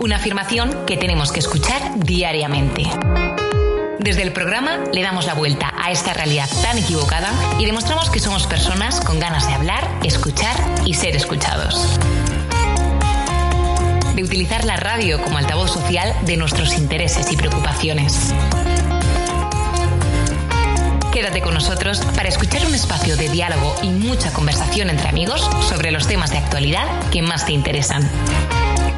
Una afirmación que tenemos que escuchar diariamente. Desde el programa le damos la vuelta a esta realidad tan equivocada y demostramos que somos personas con ganas de hablar, escuchar y ser escuchados. De utilizar la radio como altavoz social de nuestros intereses y preocupaciones. Quédate con nosotros para escuchar un espacio de diálogo y mucha conversación entre amigos sobre los temas de actualidad que más te interesan.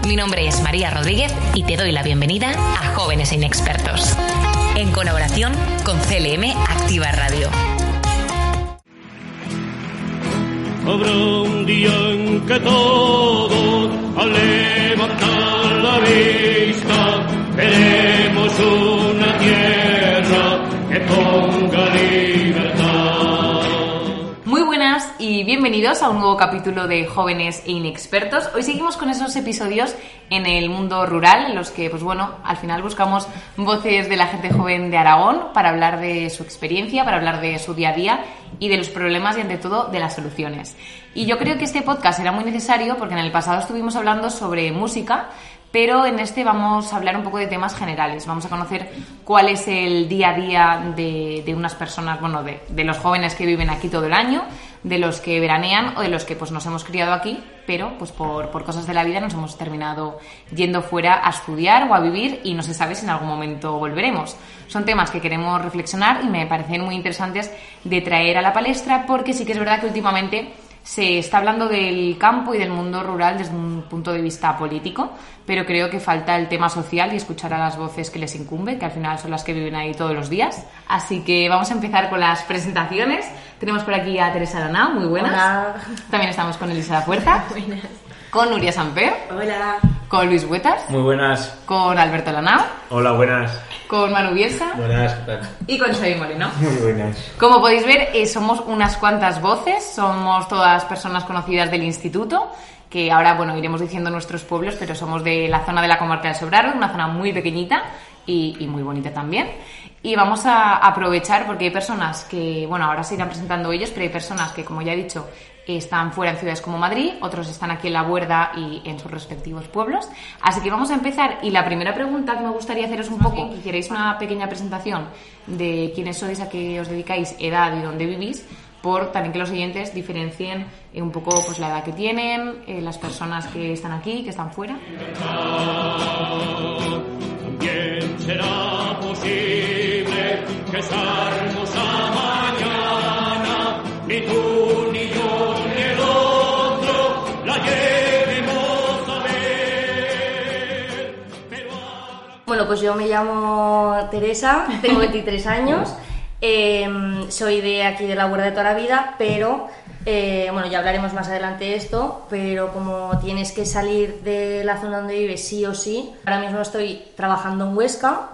Mi nombre es María Rodríguez y te doy la bienvenida a Jóvenes e Inexpertos, en colaboración con CLM Activa Radio. Habrá un día en que todos, al levantar la vista, veremos una tierra que ponga libertad. Muy buenas bienvenidos a un nuevo capítulo de Jóvenes e Inexpertos. Hoy seguimos con esos episodios en el mundo rural, en los que, pues bueno, al final buscamos voces de la gente joven de Aragón para hablar de su experiencia, para hablar de su día a día y de los problemas y, ante todo, de las soluciones. Y yo creo que este podcast era muy necesario porque en el pasado estuvimos hablando sobre música, pero en este vamos a hablar un poco de temas generales. Vamos a conocer cuál es el día a día de, unas personas, bueno, de, los jóvenes que viven aquí todo el año, de los que veranean o de los que pues nos hemos criado aquí, pero pues por, por cosas de la vida nos hemos terminado yendo fuera a estudiar o a vivir y no se sabe si en algún momento volveremos. Son temas que queremos reflexionar y me parecen muy interesantes de traer a la palestra porque sí que es verdad que últimamente se está hablando del campo y del mundo rural desde un punto de vista político, pero creo que falta el tema social y escuchar a las voces que les incumbe, que al final son las que viven ahí todos los días. Así que vamos a empezar con las presentaciones. Tenemos por aquí a Teresa Aranao, muy buenas. Hola. También estamos con Elisa La Puerta. Buenas. Con Nuria Samper. Hola. Con Luis Huetas. Muy buenas. Con Alberto Lanao. Hola, buenas. Con Manu Bielsa. Buenas, ¿qué tal? Y con Xavi Moreno. Muy buenas. Como podéis ver, eh, somos unas cuantas voces, somos todas personas conocidas del instituto, que ahora, bueno, iremos diciendo nuestros pueblos, pero somos de la zona de la comarca del Sobrarbe, una zona muy pequeñita y, y, muy bonita también. Y vamos a aprovechar porque hay personas que, bueno, ahora se irán presentando ellos, pero hay personas que, como ya he dicho, están fuera en ciudades como Madrid, otros están aquí en la Huerda y en sus respectivos pueblos. Así que vamos a empezar. Y la primera pregunta que me gustaría haceros un poco, que queréis una pequeña presentación de quiénes sois, a qué os dedicáis, edad y dónde vivís, por también que los oyentes diferencien eh, un poco pues la edad que tienen, eh, las personas que están aquí, que están fuera. También será posible que esa hermosa mañana ni tú Bueno, pues yo me llamo Teresa, tengo 23 años, eh, soy de aquí de la Huerta de toda la vida, pero eh, bueno, ya hablaremos más adelante de esto, pero como tienes que salir de la zona donde vives sí o sí, ahora mismo estoy trabajando en Huesca,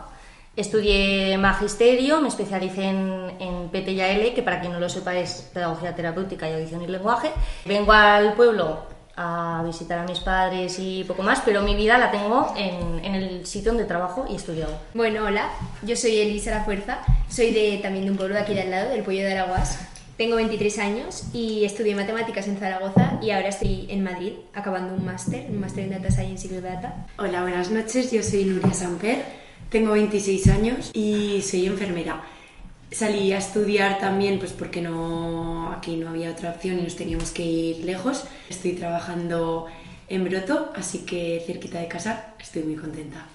estudié magisterio, me especialicé en, en PT y AL, que para quien no lo sepa es pedagogía terapéutica y audición y lenguaje. Vengo al pueblo a visitar a mis padres y poco más, pero mi vida la tengo en, en, el sitio donde trabajo y he estudiado. Bueno, hola, yo soy Elisa La Fuerza, soy de, también de un pueblo de aquí de al lado, del Pollo de Araguas. Tengo 23 años y estudié matemáticas en Zaragoza y ahora estoy en Madrid acabando un máster, un máster en Data Science y Big Data. Hola, buenas noches, yo soy Nuria Samper, tengo 26 años y soy enfermera. Salí a estudiar también pues porque no, aquí no había otra opción y nos teníamos que ir lejos. Estoy trabajando en Broto, así que cerquita de casa estoy muy contenta.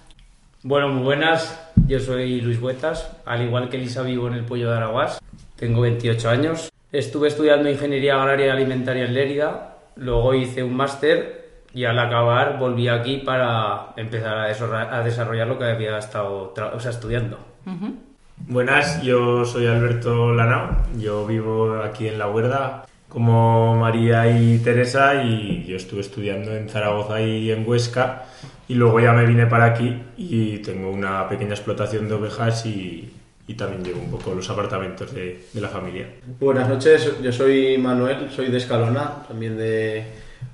Bueno, muy buenas. Yo soy Luis Huetas, al igual que Elisa vivo en el Pollo de Araguas. Tengo 28 años. Estuve estudiando Ingeniería Agraria y Alimentaria en Lérida, luego hice un máster y al acabar volví aquí para empezar a desarrollar lo que había estado o sea, estudiando. Uh -huh. Buenas, yo soy Alberto Lanao, yo vivo aquí en La Huerda como María y Teresa y yo estuve estudiando en Zaragoza y en Huesca y luego ya me vine para aquí y tengo una pequeña explotación de ovejas y, también llevo un poco los apartamentos de, de la familia. Buenas noches, yo soy Manuel, soy de Escalona, también de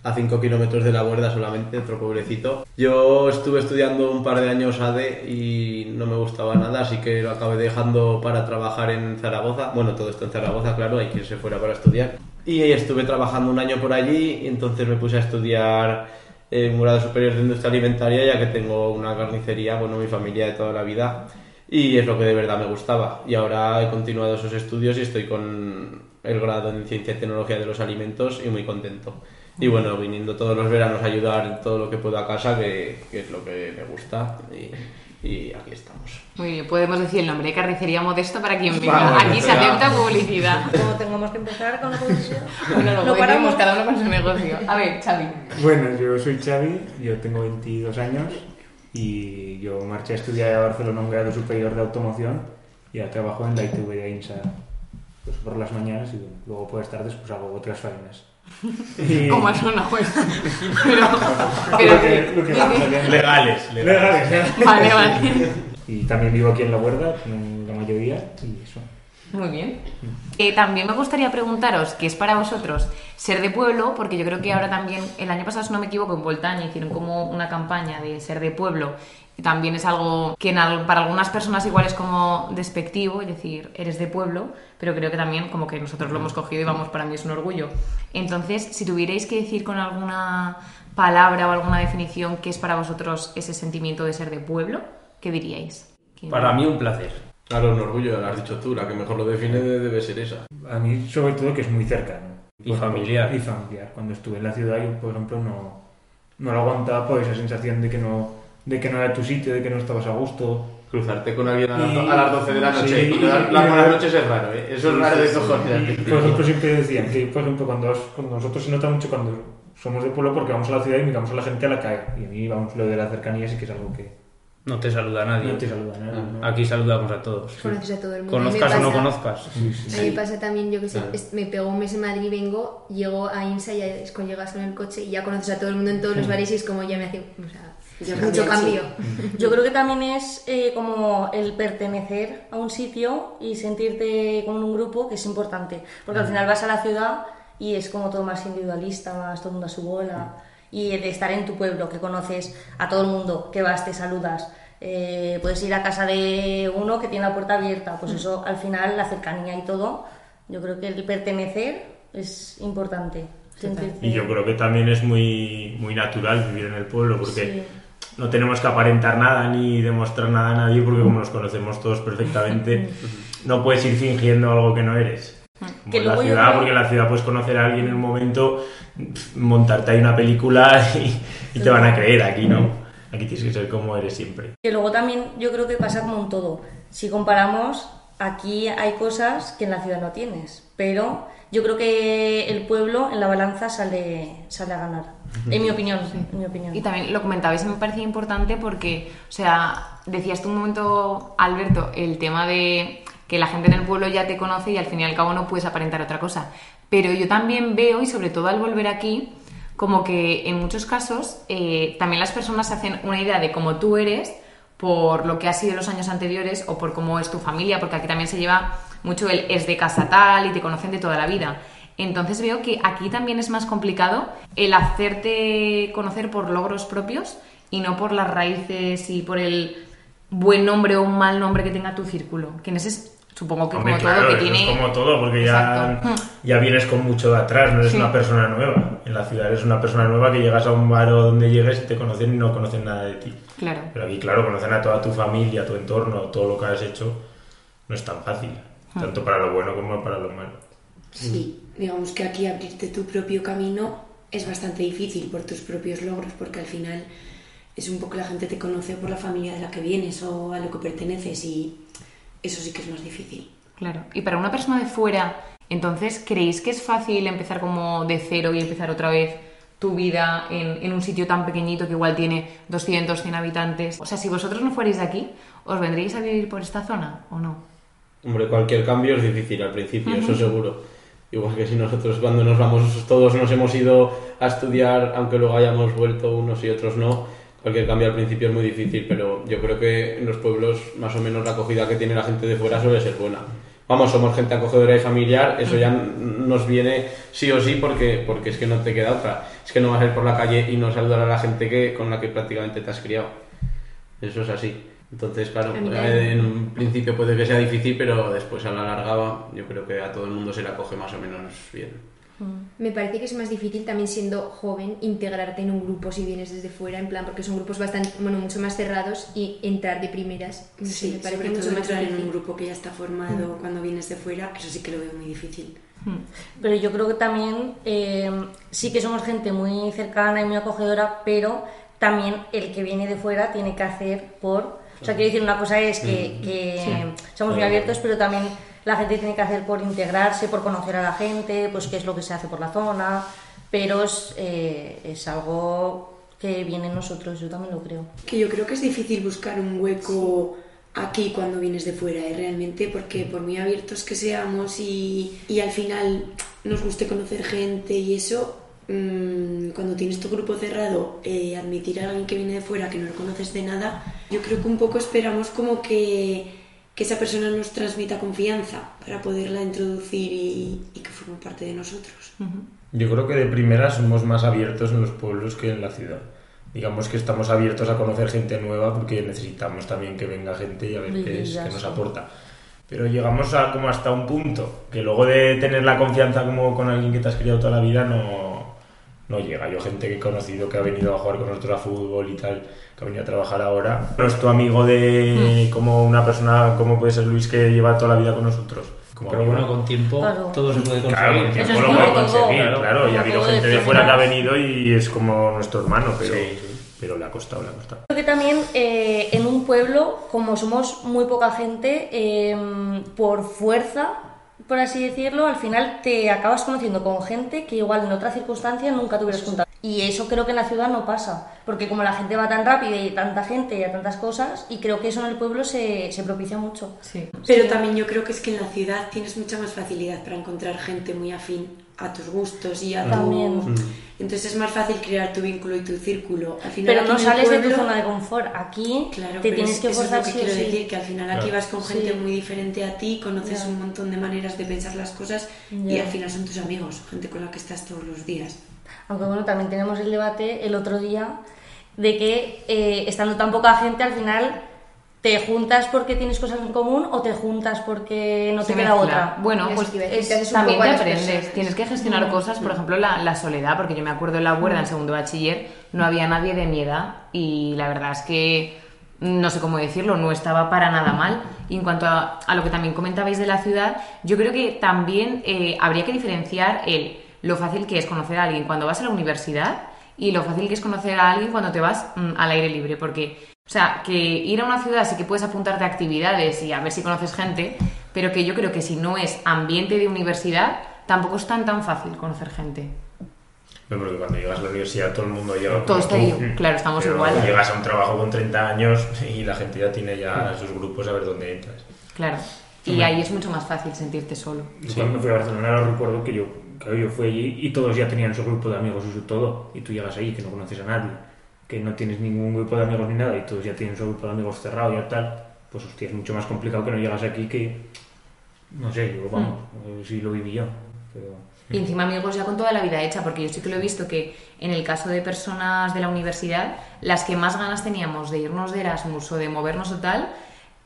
a 5 kilómetros de la Huerda solamente, otro pueblecito. Yo estuve estudiando un par de años ADE y no me gustaba nada, así que lo acabé dejando para trabajar en Zaragoza. Bueno, todo esto en Zaragoza, claro, hay que irse fuera para estudiar. Y estuve trabajando un año por allí y entonces me puse a estudiar en un grado superior de industria alimentaria ya que tengo una carnicería, bueno, mi familia de toda la vida y es lo que de verdad me gustaba. Y ahora he continuado esos estudios y estoy con el grado en Ciencia y Tecnología de los Alimentos y muy contento. Y bueno, viniendo todos los veranos a ayudar en todo lo que puedo a casa, que, que es lo que me gusta. Y, y aquí estamos. Muy bien, podemos decir el nombre, carnicería modesto para quien venga. Vamos, Aquí se acepta publicidad. Como tengamos que empezar con la publicidad. Bueno, lo No paramos. cada uno con su negocio. A ver, Xavi. Bueno, yo soy Xavi, yo tengo 22 años y yo marché a estudiar a Barcelona un grado superior de automoción y ahora trabajo en la ITV de INSA pues, por las mañanas y luego por las tardes pues hago otras faenas. Pero, Lo que- lo que- Legales, legales. Legales, ¿eh? Vale, vale. Y también vivo aquí en La Huerda, como la mayoría, y eso. Muy bien. Eh, también me gustaría preguntaros qué es para vosotros ser de pueblo, porque yo creo que ahora también, el año pasado, si no me equivoco, en Voltaña hicieron como una campaña de ser de pueblo. También es algo que en al- para algunas personas igual es como despectivo, es decir, eres de pueblo, pero creo que también como que nosotros lo hemos cogido y vamos, para mí es un orgullo. Entonces, si tuvierais que decir con alguna palabra o alguna definición qué es para vosotros ese sentimiento de ser de pueblo, ¿qué diríais? ¿Quién? Para mí un placer. Claro, un orgullo, lo has dicho tú, la que mejor lo define debe ser esa. A mí, sobre todo, que es muy cercano. Y familiar. Y familiar. Cuando estuve en la ciudad, yo, por ejemplo, no, no lo aguantaba por esa sensación de que no, de que no era tu sitio, de que no estabas a gusto. Cruzarte con alguien a las, Y- a las 12 de la noche sí, y no dar las buenas noches es raro, ¿eh? Eso es Sí, raro sí, de sí. cojones. Y, Por ejemplo, siempre decían que, por ejemplo, cuando, cuando nosotros se nota mucho cuando somos de pueblo porque vamos a la ciudad y miramos a la gente a la calle. Y a mí, vamos, lo de la cercanía sí que es algo que No te saluda nadie. no te saluda nada. ¿no? Aquí saludamos a todos. Conoces a todo el mundo. Conozcas o no conozcas. Sí, sí, A mí sí. me pasa también, yo que sé, Ah. es- me pego un mes en Madrid y vengo, llego a INSA y ya es cuando llegas con el coche y ya conoces a todo el mundo en todos los bares y es como ya me hace o sea, Ya mucho cambio. Yo creo que también es eh, como el pertenecer a un sitio y sentirte con un grupo que es importante. Porque al final vas a la ciudad y es como todo más individualista, más todo el mundo a su bola. Y de estar en tu pueblo, que conoces a todo el mundo, que vas, te saludas. eh, puedes ir a casa de uno que tiene la puerta abierta. Pues eso, al final, la cercanía y todo, yo creo que el pertenecer es importante. Sentirte- Y yo creo que también es muy, muy natural vivir en el pueblo porque Sí. No tenemos que aparentar nada ni demostrar nada a nadie porque como nos conocemos todos perfectamente, no puedes ir fingiendo algo que no eres. Como en la ciudad, creo- porque en la ciudad puedes conocer a alguien en un momento, montarte ahí una película y, y te van a creer. Aquí no. Aquí tienes que ser como eres siempre. Que luego también yo creo que pasa como en todo. Si comparamos, aquí hay cosas que en la ciudad no tienes, pero yo creo que el pueblo en la balanza sale, sale a ganar. En mi opinión, en mi opinión. Y también lo comentabais y me parecía importante porque, o sea, decías tú un momento, Alberto, el tema de que la gente en el pueblo ya te conoce y al fin y al cabo no puedes aparentar otra cosa. Pero yo también veo, y sobre todo al volver aquí, como que en muchos casos eh, también las personas se hacen una idea de cómo tú eres por lo que ha sido los años anteriores o por cómo es tu familia, porque aquí también se lleva mucho el es de casa tal y te conocen de toda la vida. Entonces veo que aquí también es más complicado el hacerte conocer por logros propios y no por las raíces y por el buen nombre o un mal nombre que tenga tu círculo. Que en ese es, supongo que Hombre, como claro, todo, que tiene... es como todo, porque ya, Exacto. ya vienes con mucho de atrás, no eres Sí. una persona nueva. En la ciudad eres una persona nueva que llegas a un bar o donde llegues y te conocen y no conocen nada de ti. Claro. Pero aquí, claro, conocen a toda tu familia, tu entorno, todo lo que has hecho. No es tan fácil. Tanto para lo bueno como para lo malo. Sí, digamos que aquí abrirte tu propio camino es bastante difícil por tus propios logros, porque al final es un poco la gente te conoce por la familia de la que vienes o a lo que perteneces y eso sí que es más difícil. Claro. Y para una persona de fuera, entonces, ¿creéis que es fácil empezar como de cero y empezar otra vez tu vida en, en un sitio tan pequeñito que igual tiene 200, 100 habitantes? O sea, si vosotros no fuerais de aquí, ¿os vendríais a vivir por esta zona o no? Hombre, cualquier cambio es difícil al principio, eso seguro. Igual que si nosotros cuando nos vamos, todos nos hemos ido a estudiar, aunque luego hayamos vuelto unos y otros no, cualquier cambio al principio es muy difícil, pero yo creo que en los pueblos más o menos la acogida que tiene la gente de fuera suele ser buena. Vamos, somos gente acogedora y familiar, eso ya nos viene sí o sí porque, porque es que no te queda otra. Es que no vas a ir por la calle y no saludar a la gente que, con la que prácticamente te has criado. Eso es así. Entonces, claro, eh, en un principio puede que sea difícil, pero después a la larga yo creo que a todo el mundo se le acoge más o menos bien. Me parece que es más difícil también siendo joven integrarte en un grupo si vienes desde fuera, en plan, porque son grupos bastante, bueno, mucho más cerrados y entrar de primeras. no sé, Sí, me parece sobre mucho todo más entrar en difícil. un grupo que ya está formado cuando vienes de fuera, eso sí que lo veo muy difícil. Pero yo creo que también eh, sí que somos gente muy cercana y muy acogedora, pero también el que viene de fuera tiene que hacer por... O sea, quiero decir, una cosa es que, que somos muy abiertos, pero también la gente tiene que hacer por integrarse, por conocer a la gente, pues qué es lo que se hace por la zona, pero es, eh, es algo que viene en nosotros, yo también lo creo. Que yo creo que es difícil buscar un hueco aquí cuando vienes de fuera, ¿eh? realmente, porque por muy abiertos que seamos y, y al final nos guste conocer gente y eso, mm, cuando tienes tu grupo cerrado, eh, admitir a alguien que viene de fuera que no lo conoces de nada, yo creo que un poco esperamos como que, que esa persona nos transmita confianza para poderla introducir y, y que forme parte de nosotros. Yo creo que de primera somos más abiertos en los pueblos que en la ciudad. Digamos que estamos abiertos a conocer gente nueva porque necesitamos también que venga gente y a ver qué, es, qué nos aporta. Pero llegamos a como hasta un punto que luego de tener la confianza como con alguien que te has criado toda la vida no, no llega. Yo gente que he conocido que ha venido a jugar con nosotros a fútbol y tal, que ha venido a trabajar ahora, no es tu amigo de como una persona como puede ser Luis que lleva toda la vida con nosotros. Como Pero bueno, con tiempo Claro. todo se puede conseguir. Claro, con tiempo Eso es lo puede conseguir, claro. claro. Y ha habido gente de fuera que ha venido y es como nuestro hermano, pero, Sí, sí. pero le ha costado, le ha costado. Creo que también eh, en un pueblo, como somos muy poca gente, eh, por fuerza, por así decirlo, al final te acabas conociendo con gente que igual en otra circunstancia nunca te hubieras juntado. Y eso creo que en la ciudad no pasa, porque como la gente va tan rápido y hay tanta gente y hay tantas cosas, y creo que eso en el pueblo se, se propicia mucho. Sí. Pero también yo creo que es que en la ciudad tienes mucha más facilidad para encontrar gente muy afín a tus gustos y a tu... También. Entonces es más fácil crear tu vínculo y tu círculo. Al final Pero no sales de tu zona de confort. Aquí Claro, te tienes es- que eso es forzar lo que sí quiero sí. decir, que al final aquí vas con gente Sí. muy diferente a ti, conoces un montón de maneras de pensar las cosas y al final son tus amigos, gente con la que estás todos los días. Aunque bueno, también tenemos el debate el otro día de que eh, estando tan poca gente al final te juntas porque tienes cosas en común o te juntas porque no te queda otra. Bueno, Eso pues es- también te aprendes. personas. Tienes que gestionar Mm. cosas, por ejemplo, la, la soledad, porque yo me acuerdo en la huerda, en segundo bachiller, no había nadie de mi edad y la verdad es que no sé cómo decirlo, no estaba para nada mal. Y en cuanto a, a lo que también comentabais de la ciudad, yo creo que también eh, habría que diferenciar el, lo fácil que es conocer a alguien cuando vas a la universidad y lo fácil que es conocer a alguien cuando te vas mm, al aire libre, porque, o sea, que ir a una ciudad sí que puedes apuntarte a actividades y a ver si conoces gente, pero que yo creo que si no es ambiente de universidad, tampoco es tan tan fácil conocer gente. No, porque cuando llegas a la universidad todo el mundo llega Todo está ahí, claro, estamos Pero igual. Llegas a un trabajo con 30 años y la gente ya tiene ya sus grupos a ver dónde entras. Claro. Y Hombre. ahí es mucho más fácil sentirte solo. Yo Cuando fui a Barcelona lo recuerdo que yo, claro, yo fui allí y todos ya tenían su grupo de amigos y su todo. Y tú llegas ahí que no conoces a nadie, que no tienes ningún grupo de amigos ni nada y todos ya tienen su grupo de amigos cerrado y ya tal. Pues hostia, es mucho más complicado que no llegas aquí que... No sé, yo vamos, eh, sí lo viví yo. Pero... Y encima amigos ya con toda la vida hecha, porque yo sí que lo he visto que en el caso de personas de la universidad, las que más ganas teníamos de irnos de Erasmus o de movernos o tal,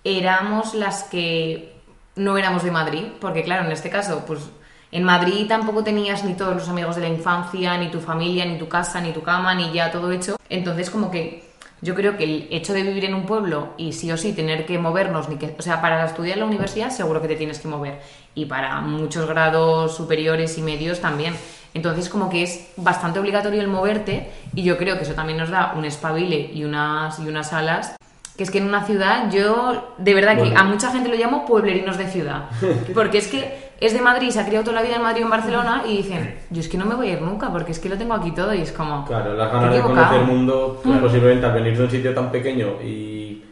éramos las que no éramos de Madrid, porque claro, en este caso, pues en Madrid tampoco tenías ni todos los amigos de la infancia, ni tu familia, ni tu casa, ni tu cama, ni ya todo hecho. Entonces como que yo creo que el hecho de vivir en un pueblo y sí o sí tener que movernos, ni que, o sea, para estudiar en la universidad seguro que te tienes que mover y para muchos grados superiores y medios también. Entonces como que es bastante obligatorio el moverte y yo creo que eso también nos da un espabile y unas, y unas alas que es que en una ciudad yo de verdad que a mucha gente lo llamo pueblerinos de ciudad porque es que es de Madrid, se ha criado toda la vida en Madrid o en Barcelona y dicen, yo es que no me voy a ir nunca porque es que lo tengo aquí todo y es como... Claro, las "Qué ganas de equivocado". conocer el mundo, pues Mm. posiblemente al venir de un sitio tan pequeño y,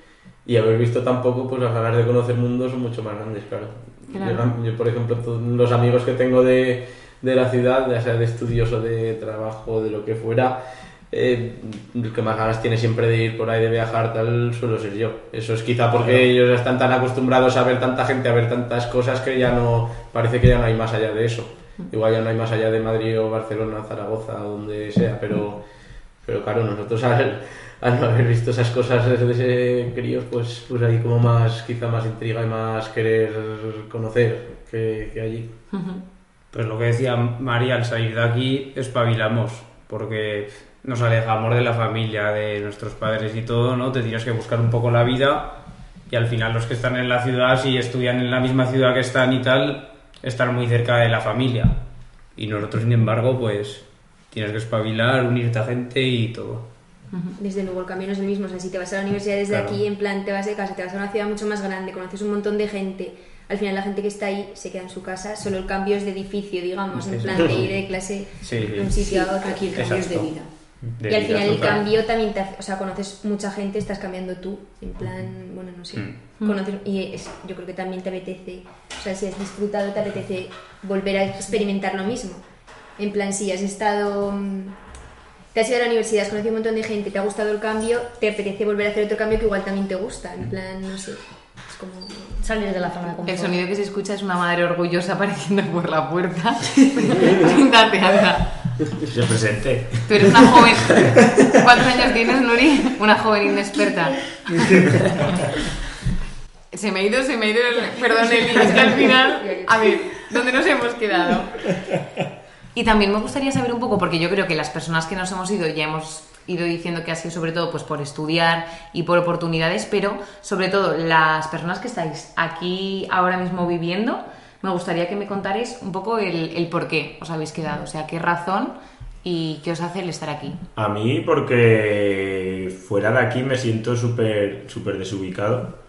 y haber visto tampoco, pues las ganas de conocer mundos son mucho más grandes, claro. Claro. Yo, yo, por ejemplo, to- los amigos que tengo de, de la ciudad, ya sea de estudios o de trabajo, de lo que fuera, eh, el que más ganas tiene siempre de ir por ahí, de viajar, tal, suelo ser yo. Eso es quizá porque Claro. ellos están tan acostumbrados a ver tanta gente, a ver tantas cosas, que ya no, parece que ya no hay más allá de eso. Igual ya no hay más allá de Madrid o Barcelona, Zaragoza, o donde sea, pero, pero claro, nosotros al, al no haber visto esas cosas desde ese críos, pues, pues hay como más, quizá más intriga y más querer conocer que, que allí. Pues lo que decía María, al salir de aquí espabilamos, porque nos alejamos de la familia, de nuestros padres y todo, ¿no? Te tienes que buscar un poco la vida y al final los que están en la ciudad, si estudian en la misma ciudad que están y tal, están muy cerca de la familia. Y nosotros, sin embargo, pues tienes que espabilar, unirte a gente y todo. Desde luego el camino es el mismo, o sea, si te vas a la universidad desde Claro. aquí, en plan, te vas de casa, te vas a una ciudad mucho más grande, conoces un montón de gente, al final la gente que está ahí se queda en su casa, solo el cambio es de edificio, digamos, en plan de ir de clase de sí. un sitio Sí, a otro. aquí el cambio es de vida. De y al final el total. cambio también te hace, o sea, conoces mucha gente, estás cambiando tú, en plan, bueno, no sé, Mm. conocer, y es- yo creo que también te apetece, o sea, si has disfrutado, te apetece volver a experimentar lo mismo. En plan, si has estado, mm, te has ido a la universidad, has conocido un montón de gente, te ha gustado el cambio, te apetece volver a hacer otro cambio que igual también te gusta, en plan, no sé, es como... Salir de la zona de confort. El sonido que se escucha es una madre orgullosa apareciendo por la puerta. Siéntate, anda. Se presente. Tú eres una joven. ¿Cuántos años tienes, Nuri? Una joven inexperta. Se me ha ido, se me ha ido el... Perdón, Eli, es que al final... A ver, ¿dónde nos hemos quedado? Y también me gustaría saber un poco, porque yo creo que las personas que nos hemos ido ya hemos ido diciendo que ha sido sobre todo pues por estudiar y por oportunidades, pero sobre todo las personas que estáis aquí ahora mismo viviendo, me gustaría que me contarais un poco el, el por qué os habéis quedado, o sea, qué razón y qué os hace el estar aquí. A mí porque fuera de aquí me siento súper súper desubicado.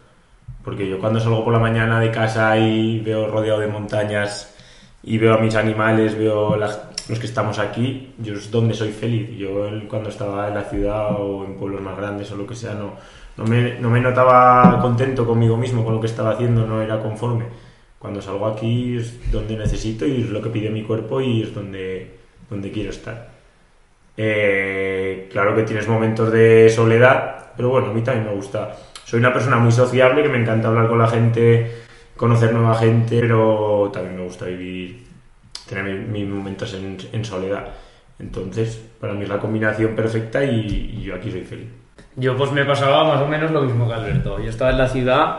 Porque yo cuando salgo por la mañana de casa y veo rodeado de montañas y veo a mis animales, veo la- los que estamos aquí, yo es donde soy feliz. Yo cuando estaba en la ciudad o en pueblos más grandes o lo que sea, no, no, me, no me notaba contento conmigo mismo, con lo que estaba haciendo, no era conforme. Cuando salgo aquí es donde necesito y es lo que pide mi cuerpo y es donde, donde quiero estar. Eh, claro que tienes momentos de soledad, pero bueno, a mí también me gusta. Soy una persona muy sociable, que me encanta hablar con la gente, conocer nueva gente, pero también me gusta vivir, tener mi- mis momentos en, en soledad. Entonces, para mí es la combinación perfecta y, y yo aquí soy feliz. Yo pues me pasaba más o menos lo mismo que Alberto. Yo estaba en la ciudad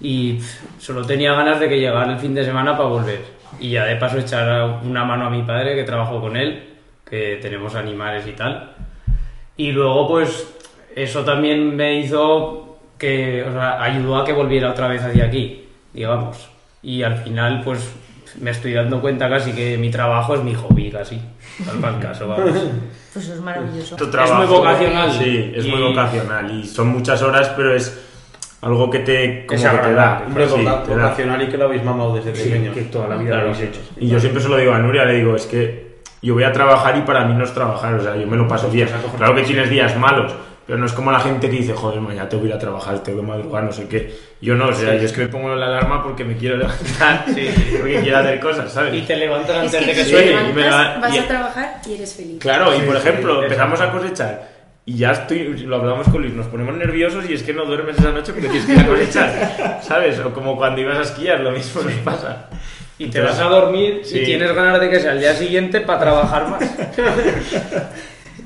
y pff, solo tenía ganas de que llegara el fin de semana para volver. Y ya de paso echar una mano a mi padre, que trabajo con él, que tenemos animales y tal. Y luego pues eso también me hizo que, o sea, ayudó a que volviera otra vez hacia aquí, digamos. Y al final pues me estoy dando cuenta casi que mi trabajo es mi hobby casi, tal para el caso, vamos. Pues eso es maravilloso. Tu trabajo, muy vocacional. Sí, es muy vocacional y son muchas horas, pero es algo que te, como Es que te da. Sí, te da. vocacional y que lo habéis mamado desde Sí, pequeño. que toda la vida Claro. lo habéis hecho. Y yo siempre se lo digo a Nuria, le digo, es que yo voy a trabajar y para mí no es trabajar, o sea, yo me lo paso bien. Claro que tienes días malos, pero no es como la gente que dice, joder, mañana tengo que ir a trabajar, tengo que madrugar, no sé qué. Yo no, o sea, yo es que me pongo la alarma porque me quiero levantar, porque quiero hacer cosas, Y ¿sabes? te levantas Es antes que de que sí, suene. te y me vas y- a trabajar y eres feliz. Claro, y Sí, por sí, ejemplo, sí, empezamos a cosechar y ya estoy, lo hablamos con Luis, nos ponemos nerviosos y es que no duermes esa noche porque tienes que ir a cosechar, ¿sabes? O como cuando ibas a esquiar, lo mismo nos pasa. Y te vas a dormir Sí. y tienes ganas de que sea el día siguiente para trabajar más.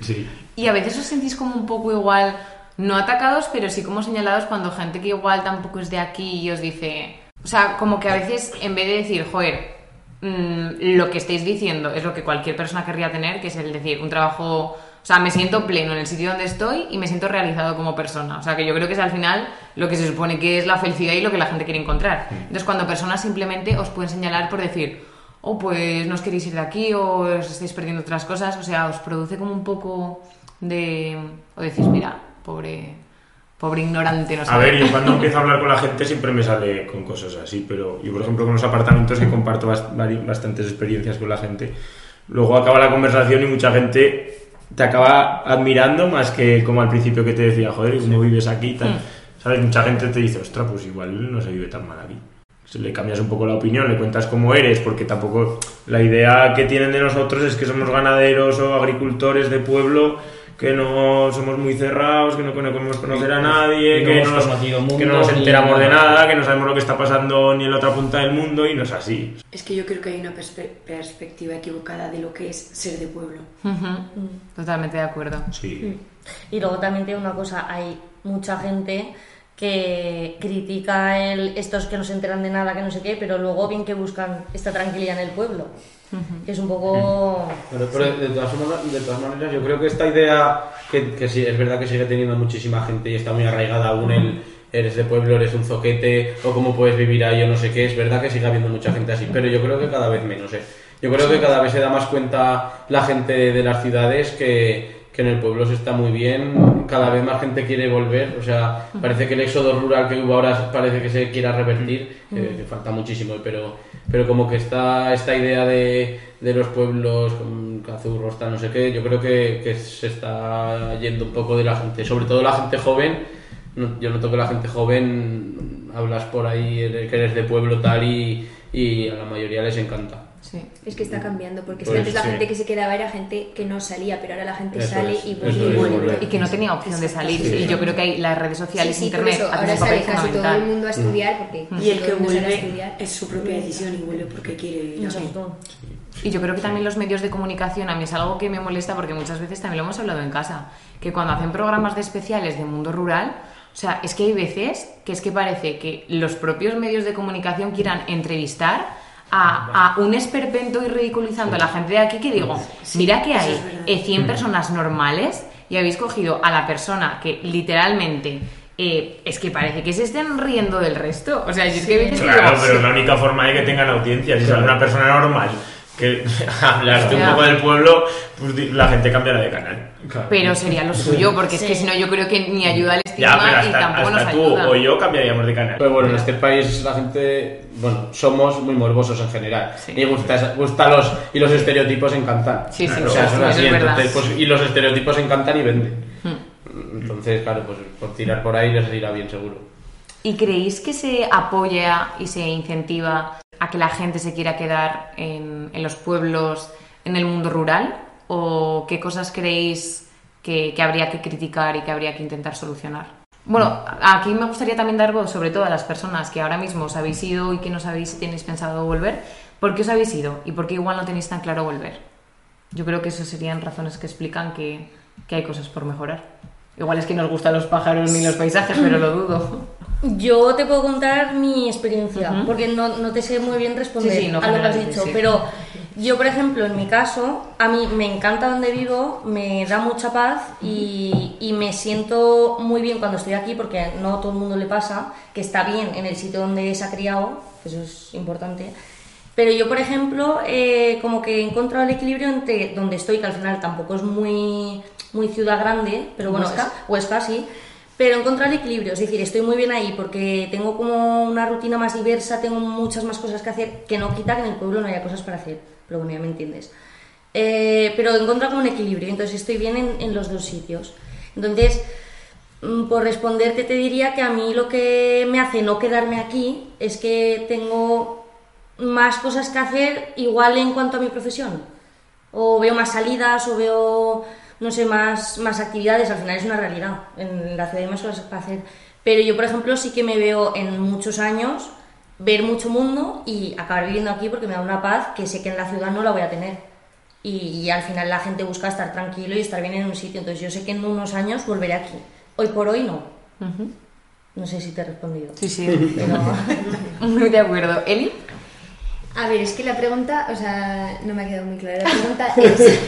Sí. Y a veces os sentís como un poco igual, no atacados, pero sí como señalados cuando gente que igual tampoco es de aquí y os dice... O sea, como que a veces en vez de decir, joder, mm, lo que estáis diciendo es lo que cualquier persona querría tener, que es el decir, un trabajo... O sea, me siento pleno en el sitio donde estoy y me siento realizado como persona. O sea, que yo creo que es al final lo que se supone que es la felicidad y lo que la gente quiere encontrar. Entonces, cuando personas simplemente os pueden señalar por decir, o pues no os queréis ir de aquí o os estáis perdiendo otras cosas, o sea, os produce como un poco de... o decís, mira, pobre, pobre ignorante, no sé. A ver, yo cuando empiezo a hablar con la gente siempre me sale con cosas así, pero yo por ejemplo con los apartamentos que comparto bas- vari- bastantes experiencias con la gente, luego acaba la conversación y mucha gente te acaba admirando más que como al principio que te decía, joder, ¿y ¿cómo vives aquí? Tal. Hmm. ¿Sabes? Mucha gente te dice, ostras, pues igual no se vive tan mal aquí. Si le cambias un poco la opinión, le cuentas cómo eres, porque tampoco la idea que tienen de nosotros es que somos ganaderos o agricultores de pueblo, que no somos muy cerrados, que no podemos conocer a nadie, que, no nos, conocido mundo, que no nos ni enteramos de nada. que no sabemos lo que está pasando ni en la otra punta del mundo y no es así. Es que yo creo que hay una perspe- perspectiva equivocada de lo que es ser de pueblo. Ujú. Totalmente de acuerdo. Sí. Y luego también tiene una cosa, hay mucha gente que critica el estos que no se enteran de nada, que no sé qué, pero luego bien que buscan esta tranquilidad en el pueblo. Que es un poco... Pero, pero de, todas formas- de todas maneras, yo creo que esta idea, que, que sí, es verdad que sigue teniendo muchísima gente y está muy arraigada aún el eres de pueblo, eres un zoquete, o cómo puedes vivir ahí, o no sé qué, es verdad que sigue habiendo mucha gente así, pero yo creo que cada vez menos, ¿eh? Yo creo que cada vez se da más cuenta la gente de las ciudades que, que en el pueblo se está muy bien, cada vez más gente quiere volver, o sea, parece que el éxodo rural que hubo ahora parece que se quiera revertir, que, que falta muchísimo, pero, pero como que está esta idea de, de los pueblos con cazurros, tal, no sé qué, yo creo que, que se está yendo un poco de la gente, sobre todo la gente joven, no- yo noto que la gente joven hablas por ahí que eres de pueblo tal y, y a la mayoría les encanta. Sí. Es que está cambiando, porque es Pues antes la sí. gente que se quedaba era gente que no salía, pero ahora la gente Eso sale es, y vuelve es, y. Y que no tenía opción de salir. Sí. Y yo creo que ahí las redes sociales, Sí, sí, por internet, eso, ahora sale casi todo el mundo a estudiar porque Y el que vuelve estudiar. es su propia decisión y vuelve porque quiere. Exacto. Y yo creo que también los medios de comunicación a mí es algo que me molesta porque muchas veces también lo hemos hablado en casa, que cuando hacen programas de especiales de mundo rural, o sea, es que hay veces que es que parece que los propios medios de comunicación quieran entrevistar a, a un esperpento y ridiculizando a la gente de aquí que digo, mira que hay eh, 100 personas normales y habéis cogido a la persona que literalmente... eh, es que parece que se estén riendo del resto. O sea, yo es que hay veces que Claro, pero es la única forma de que tengan audiencia. Si es una persona normal que hablaste un poco del pueblo, pues la gente cambiará de canal. Pero sería lo suyo, porque es que si no, yo creo que ni ayuda al estigma Ya, pero y hasta, tampoco nos hasta tú ayuda. o yo cambiaríamos de canal. Pero bueno, en este país la gente, bueno, somos muy morbosos en general. Y gusta, gusta los, y los estereotipos encantan. Sí, sí, o sea, sí, son eso así, es verdad. entonces, pues, y los estereotipos encantan y venden. Hmm. Entonces, claro, pues por tirar por ahí les irá bien seguro. ¿Y creéis que se apoya y se incentiva a que la gente se quiera quedar en, los pueblos, en el mundo rural? ¿O qué cosas creéis que, que habría que criticar y que habría que intentar solucionar? Bueno, aquí me gustaría también dar voz sobre todo a las personas que ahora mismo os habéis ido y que no sabéis si tenéis pensado volver. ¿Por qué os habéis ido? ¿Y por qué igual no tenéis tan claro volver? Yo creo que eso serían razones que explican que, que hay cosas por mejorar. Igual es que no os gustan los pájaros ni los paisajes, pero lo dudo. Yo te puedo contar mi experiencia, porque no, no te sé muy bien responder Sí, sí, no a lo que has dicho, sí. pero yo, por ejemplo, en mi caso, a mí me encanta donde vivo, me da mucha paz y, y me siento muy bien cuando estoy aquí, porque no a todo el mundo le pasa, que está bien en el sitio donde se ha criado, que eso es importante. Pero yo, por ejemplo, eh, como que he encontrado el equilibrio entre donde estoy, que al final tampoco es muy, muy ciudad grande, pero bueno, ¿Huesca? es- Huesca sí, pero encontrar equilibrio, es decir, estoy muy bien ahí porque tengo como una rutina más diversa, tengo muchas más cosas que hacer, que no quita que en el pueblo no haya cosas para hacer, pero bueno, ya me entiendes. Eh, pero encuentro como un equilibrio, entonces estoy bien en, en los dos sitios. Entonces, mm, por responderte te diría que a mí lo que me hace no quedarme aquí es que tengo más cosas que hacer igual en cuanto a mi profesión. O veo más salidas o veo, no sé, más, más actividades. Al final es una realidad. En la ciudad hay más cosas para hacer. Pero yo, por ejemplo, sí que me veo en muchos años ver mucho mundo y acabar viviendo aquí porque me da una paz que sé que en la ciudad no la voy a tener. Y, y al final la gente busca estar tranquilo y estar bien en un sitio. Entonces yo sé que en unos años volveré aquí. Hoy por hoy no. No sé si te he respondido. Sí, sí. Muy de acuerdo. ¿Eli? A ver, es que la pregunta, o sea, no me ha quedado muy clara. La pregunta es...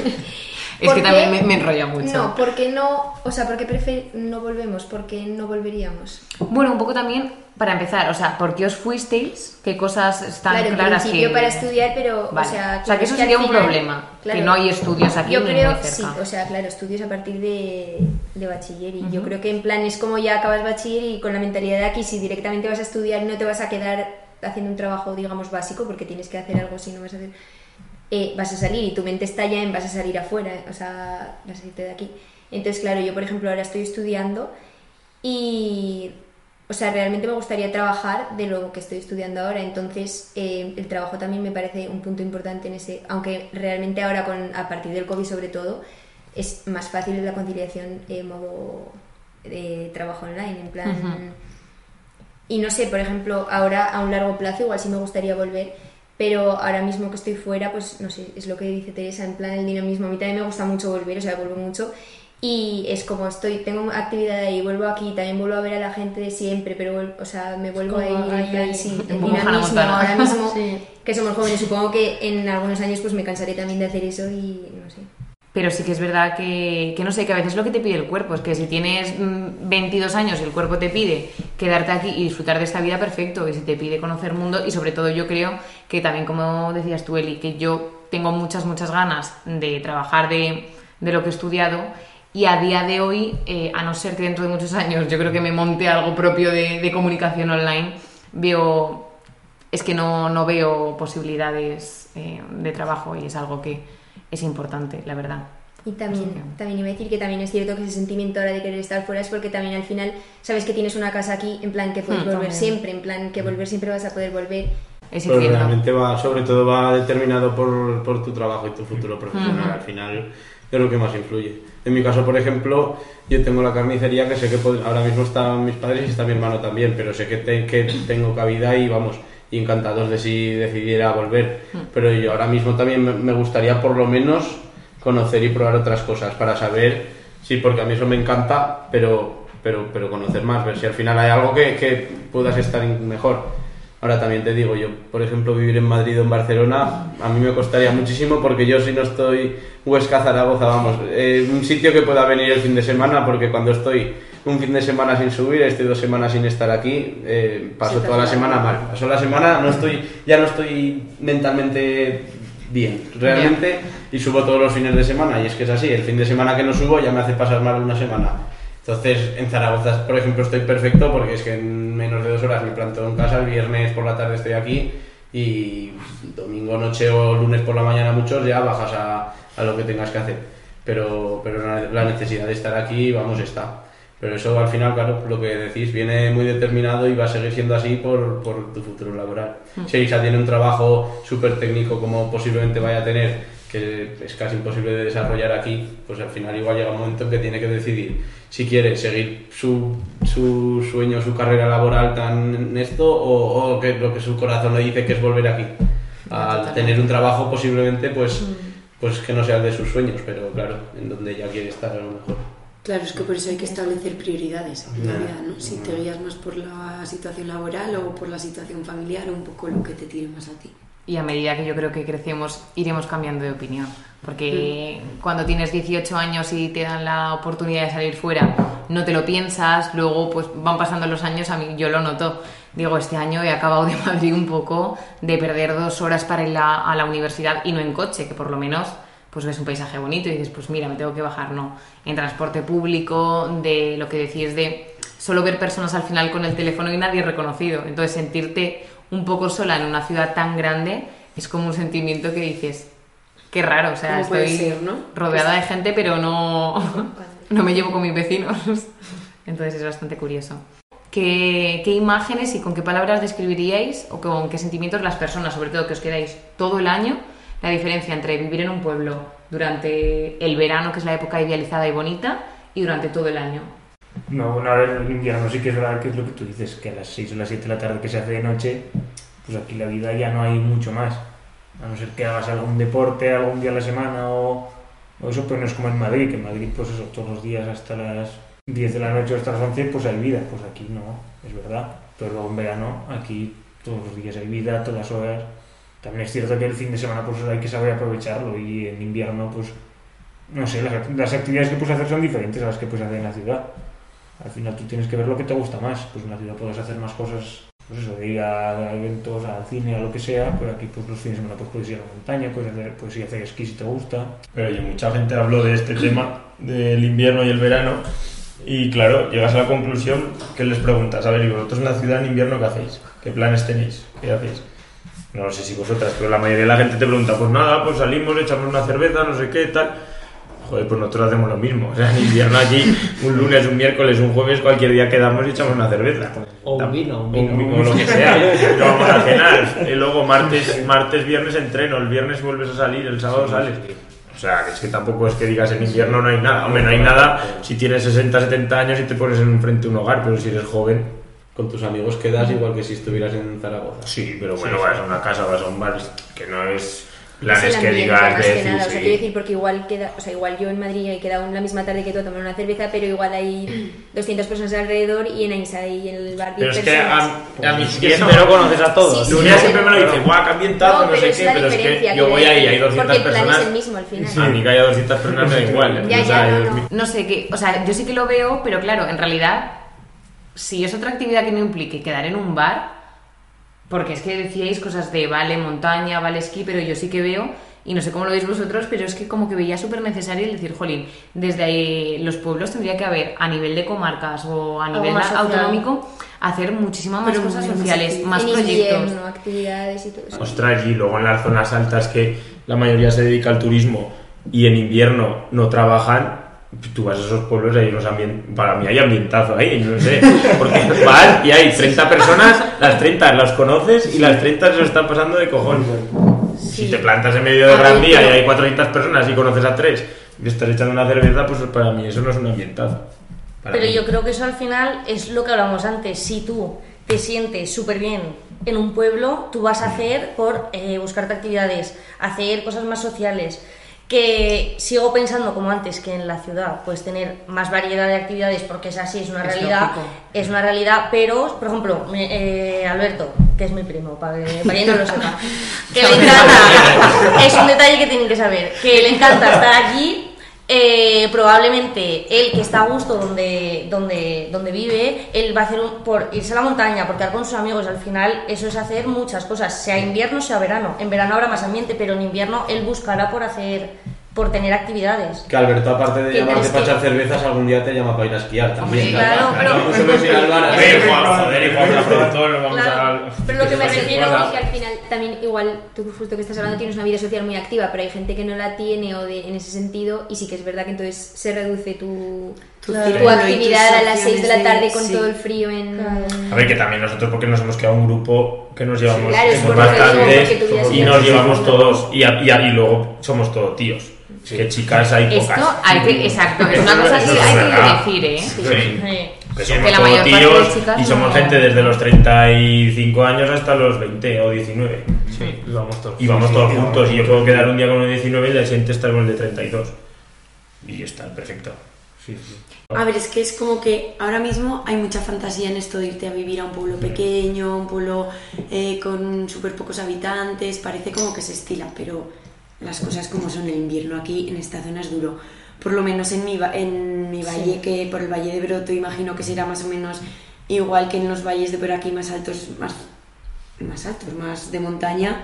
Es ¿por que también me, me enrolla mucho. No, ¿por qué no? O sea, ¿por qué prefer- no volvemos? ¿Por qué no volveríamos? Bueno, un poco también para empezar, o sea, ¿por qué os fuisteis? ¿Qué cosas están claro, en claras principio que... para estudiar, pero, Vale. o sea... O sea, claro, que es eso sería un final- problema, que no hay estudios aquí Yo creo, muy cerca. sí, o sea, claro, estudios a partir de, de bachiller y yo creo que en plan es como ya acabas bachiller y con la mentalidad de aquí, si directamente vas a estudiar no te vas a quedar haciendo un trabajo, digamos, básico, porque tienes que hacer algo si no vas a hacer... eh, vas a salir y tu mente está ya en vas a salir afuera, o sea, vas a irte de aquí. Entonces, claro, yo por ejemplo ahora estoy estudiando y o sea, realmente me gustaría trabajar de lo que estoy estudiando ahora, entonces eh, el trabajo también me parece un punto importante en ese, aunque realmente ahora con, a partir del COVID sobre todo, es más fácil la conciliación en modo de trabajo online, en plan... Y no sé, por ejemplo, ahora a un largo plazo igual sí me gustaría volver, pero ahora mismo que estoy fuera, pues no sé, es lo que dice Teresa, en plan el dinamismo. A mí también me gusta mucho volver, o sea, vuelvo mucho. Y es como estoy, tengo actividad ahí, vuelvo aquí, también vuelvo a ver a la gente de siempre, pero o sea, me vuelvo a ir Como ahí, en plan, ahí. sí, el dinamismo ahora mismo, Sí. que somos jóvenes, supongo que en algunos años pues me cansaré también de hacer eso y no sé. Pero sí que es verdad que, que no sé, que a veces lo que te pide el cuerpo es que si tienes mm, 22 años y el cuerpo te pide quedarte aquí y disfrutar de esta vida, perfecto. Y si te pide conocer mundo, y sobre todo yo creo que también, como decías tú, Eli, que yo tengo muchas, muchas ganas de trabajar de, de lo que he estudiado. Y a día de hoy, eh, a no ser que dentro de muchos años yo creo que me monte algo propio de, de comunicación online, veo es que no, no veo posibilidades eh, de trabajo y es algo que es importante, la verdad. Y también, que- también iba a decir que también es cierto que ese sentimiento ahora de querer estar fuera es porque también al final sabes que tienes una casa aquí, en plan que puedes Hmm, volver también. siempre, en plan que volver siempre vas a poder volver. Es Pero increíble. realmente va, sobre todo va determinado por, por tu trabajo y tu futuro profesional. Ujú. Al final es lo que más influye. En mi caso, por ejemplo, yo tengo la carnicería que sé que ahora mismo están mis padres y está mi hermano también, pero sé que, te- que tengo cabida y vamos, y encantados de si decidiera volver. Pero yo ahora mismo también me- gustaría por lo menos conocer y probar otras cosas para saber, sí, porque a mí eso me encanta, pero, pero, pero conocer más, ver si al final hay algo que, que puedas estar mejor. Ahora también te digo, yo, por ejemplo, vivir en Madrid o en Barcelona, a mí me costaría muchísimo porque yo si no estoy Huesca, Zaragoza, vamos, eh, un sitio que pueda venir el fin de semana, porque cuando estoy un fin de semana sin subir, estoy dos semanas sin estar aquí, eh, paso te toda la semana mal. Paso la semana, no estoy, ya no estoy mentalmente bien, realmente, y subo todos los fines de semana, y es que es así, el fin de semana que no subo ya me hace pasar mal una semana. Entonces, en Zaragoza, por ejemplo, estoy perfecto porque es que en menos de dos horas me planteo en casa, el viernes por la tarde estoy aquí y domingo noche o lunes por la mañana muchos ya bajas a, a lo que tengas que hacer. Pero, pero la necesidad de estar aquí, vamos, está. Pero eso al final, claro, lo que decís, viene muy determinado y va a seguir siendo así por, por tu futuro laboral. Si Isa tiene un trabajo súper técnico como posiblemente vaya a tener, que es casi imposible de desarrollar aquí, pues al final igual llega un momento en que tiene que decidir si quiere seguir su, su sueño, su carrera laboral tan en esto o, o que lo que su corazón le dice que es volver aquí. Al tener un trabajo posiblemente pues, pues que no sea el de sus sueños, pero claro, en donde ella quiere estar a lo mejor. Claro, es que por eso hay que establecer prioridades en la Ya. vida, ¿no? Si te guías más por la situación laboral o por la situación familiar o un poco lo que te tire más a ti. Y a medida que yo creo que crecemos, iremos cambiando de opinión. Porque cuando tienes 18 años y te dan la oportunidad de salir fuera, no te lo piensas, luego pues van pasando los años, a mí yo lo noto. Digo, este año he acabado de Madrid un poco de perder dos horas para ir a, a la universidad y no en coche, que por lo menos pues ves un paisaje bonito y dices, pues mira, me tengo que bajar, no. En transporte público, de lo que decís de solo ver personas al final con el teléfono y nadie reconocido. Entonces sentirte un poco sola en una ciudad tan grande es como un sentimiento que dices, qué raro, o sea, ¿Cómo puede estoy ser, no? rodeada de gente pero no, no me llevo con mis vecinos. Entonces es bastante curioso. ¿Qué, ¿Qué imágenes y con qué palabras describiríais o con qué sentimientos las personas, sobre todo que os quedáis todo el año, la diferencia entre vivir en un pueblo durante el verano, que es la época idealizada y bonita, y durante todo el año? No, bueno, a ver, en invierno sí que es verdad que es lo que tú dices, que a las 6 o las 7 de la tarde que se hace de noche, pues aquí la vida ya no hay mucho más. A no ser que hagas algún deporte algún día a la semana o, o eso, pues no es como en Madrid, que en Madrid pues eso, todos los días hasta las 10 de la noche o hasta las 11 pues hay vida, pues aquí no, es verdad. Pero en verano aquí todos los días hay vida, todas horas. También es cierto que el fin de semana pues hay que saber aprovecharlo y en invierno pues no sé, las, las actividades que puedes hacer son diferentes a las que puedes hacer en la ciudad. Al final tú tienes que ver lo que te gusta más. Pues en la ciudad puedes hacer más cosas, pues eso, de ir a eventos, al cine, a lo que sea, pero aquí pues los fines de semana pues, puedes ir a la montaña, puedes, hacer, puedes ir a hacer esquí si te gusta. Pero oye, mucha gente habló de este tema, del invierno y el verano, y claro, llegas a la conclusión que les preguntas, a ver, ¿y vosotros en la ciudad en invierno qué hacéis? ¿Qué planes tenéis? ¿Qué hacéis? No lo sé si vosotras, pero la mayoría de la gente te pregunta, pues nada, pues salimos, echamos una cerveza, no sé qué, tal. Joder, pues nosotros hacemos lo mismo. O sea, en invierno aquí, un lunes, un miércoles, un jueves, cualquier día quedamos y echamos una cerveza. O un vino, un O vino. o lo que sea. Vamos a cenar. Y luego martes, martes, viernes entreno. El viernes vuelves a salir, el sábado sales. O sea, que es que tampoco es que digas en invierno no hay nada. Hombre, no hay nada si tienes 60, 70 años y te pones enfrente un hogar, pero si eres joven, Con tus amigos quedas igual que si estuvieras en Zaragoza. Sí, pero bueno, Sí, vas sí. a una casa, vas a un bar, que no es Es planes que digas de decir, nada. O sea, sí. quiero decir, porque igual queda, o sea, igual yo en Madrid he quedado la misma tarde que tú a tomar una cerveza, pero igual hay 200 personas alrededor y en Ainsa y en el bar 10 Pero es que personas. a, a mí Que siempre lo conoces a todos. Sí, sí, Nuria sí, siempre me lo dice, guau, que ambientado, No, no, sé es qué, pero es que yo voy ahí, hay 200 porque el plan es personas. el mismo al final. A mí que haya 200 personas me da igual. Ya, ya, no, no. No sé qué, o sea, yo sí que lo veo, pero claro, en realidad, si es otra actividad que no implique quedar en un bar, porque es que decíais cosas de vale montaña, vale esquí, pero yo sí que veo, y no sé cómo lo veis vosotros, pero es que como que veía súper necesario el decir, jolín, desde ahí los pueblos tendría que haber a nivel de comarcas o a nivel autonómico hacer muchísimas más Pero cosas sociales, más en proyectos. invierno, actividades y todo eso. Ostras, y luego en las zonas altas que la mayoría se dedica al turismo y en invierno no trabajan, tú vas a esos pueblos y hay unos ambien- para mí hay ambientazo ahí, no sé, porque vas y hay 30 personas, las 30 las conoces y las 30 se lo están pasando de cojón. Si te plantas en medio de Gran Vía y hay 400 personas y conoces a 3 y estás echando una cerveza, pues para mí eso no es un ambientazo. Pero mí. yo creo que eso al final es lo que hablamos antes. Si tú te sientes súper bien en un pueblo, tú vas a hacer por eh, buscarte actividades, hacer cosas más sociales. Que sigo pensando como antes que en la ciudad puedes tener más variedad de actividades porque es así, es una Es realidad, lógico. es una realidad, pero por ejemplo, me- eh, Alberto, que es mi primo, para que, para quien no lo sepa, que le encanta, es un detalle que tienen que saber, que le encanta estar aquí eh, probablemente él que está a gusto donde, donde, donde vive, él va a hacer un- por irse a la montaña, por quedar con sus amigos. Al final, eso es hacer muchas cosas, sea invierno, sea verano. En verano habrá más ambiente, pero en invierno él buscará por hacer, por tener actividades. Que Alberto, aparte de llamarte para echar cervezas, algún día te llama para ir a esquiar también. Claro, pero- No es Claro, lo que me refiero Pero que al final también igual tú justo que estás hablando tienes una vida social muy activa, pero hay gente que no la tiene o de, en ese sentido y sí que es verdad que entonces se reduce tu, actividad a las 6 de la tarde de- con sí. todo el frío en... A ver, que también nosotros, porque nos hemos quedado un grupo que nos llevamos Claro, es tu vida y es nos llevamos todos y, a- y, a- y luego somos todos tíos. Que chicas hay pocas. Esto hay que, exacto, es una cosa que hay verdad. que decir, ¿eh? Sí. Que Que somos la todos mayor parte de tíos chicas y somos no- gente desde los 35 años hasta los 20 o 19. Y vamos todos. Y vamos Sí, todos sí, juntos y yo puedo quedar un día con el de 19 y el siguiente estar con el de 32. Y está perfecto. Sí, sí. A ver, es que es como que ahora mismo hay mucha fantasía en esto de irte a vivir a un pueblo pequeño, un pueblo eh, con súper pocos habitantes, parece como que se estila, pero las cosas como son. El invierno aquí en esta zona es duro. Por lo menos en mi, en mi valle, que por el Valle de Broto imagino que será más o menos igual que en los valles de por aquí más altos, más, más altos, más de montaña,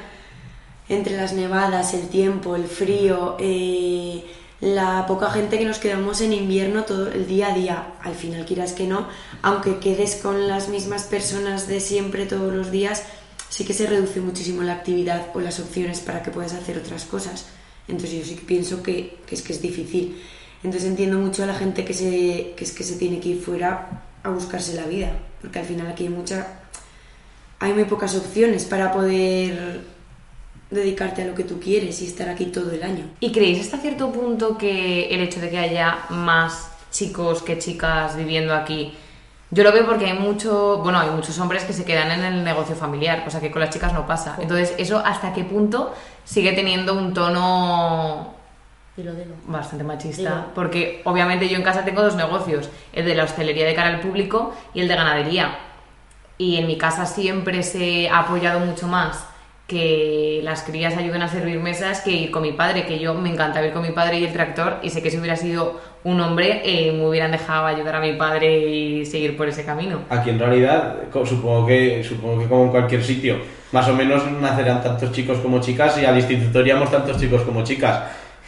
entre las nevadas, el tiempo, el frío, eh, la poca gente que nos quedamos en invierno todo el día a día, al final quieras que no, aunque quedes con las mismas personas de siempre todos los días, sí que se reduce muchísimo la actividad o las opciones para que puedas hacer otras cosas. Entonces yo sí pienso que, que es que es difícil. Entonces entiendo mucho a la gente que, se, que es que se tiene que ir fuera a buscarse la vida, porque al final aquí hay mucha hay muy pocas opciones para poder dedicarte a lo que tú quieres y estar aquí todo el año. ¿Y creéis hasta cierto punto que el hecho de que haya más chicos que chicas viviendo aquí? Yo lo veo porque hay mucho, bueno, hay muchos hombres que se quedan en el negocio familiar, cosa que con las chicas no pasa. Entonces, eso hasta qué punto sigue teniendo un tono dilo, dilo. bastante machista, Dilo. porque obviamente yo en casa tengo dos negocios, el de la hostelería de cara al público y el de ganadería. Y en mi casa siempre se ha apoyado mucho más que las crías ayuden a servir mesas que ir con mi padre, que yo me encanta ir con mi padre y el tractor y sé que si hubiera sido un hombre eh, me hubieran dejado ayudar a mi padre y seguir por ese camino. Aquí en realidad, supongo que, supongo que como en cualquier sitio, más o menos nacerán tantos chicos como chicas y al instituto iríamos tantos chicos como chicas.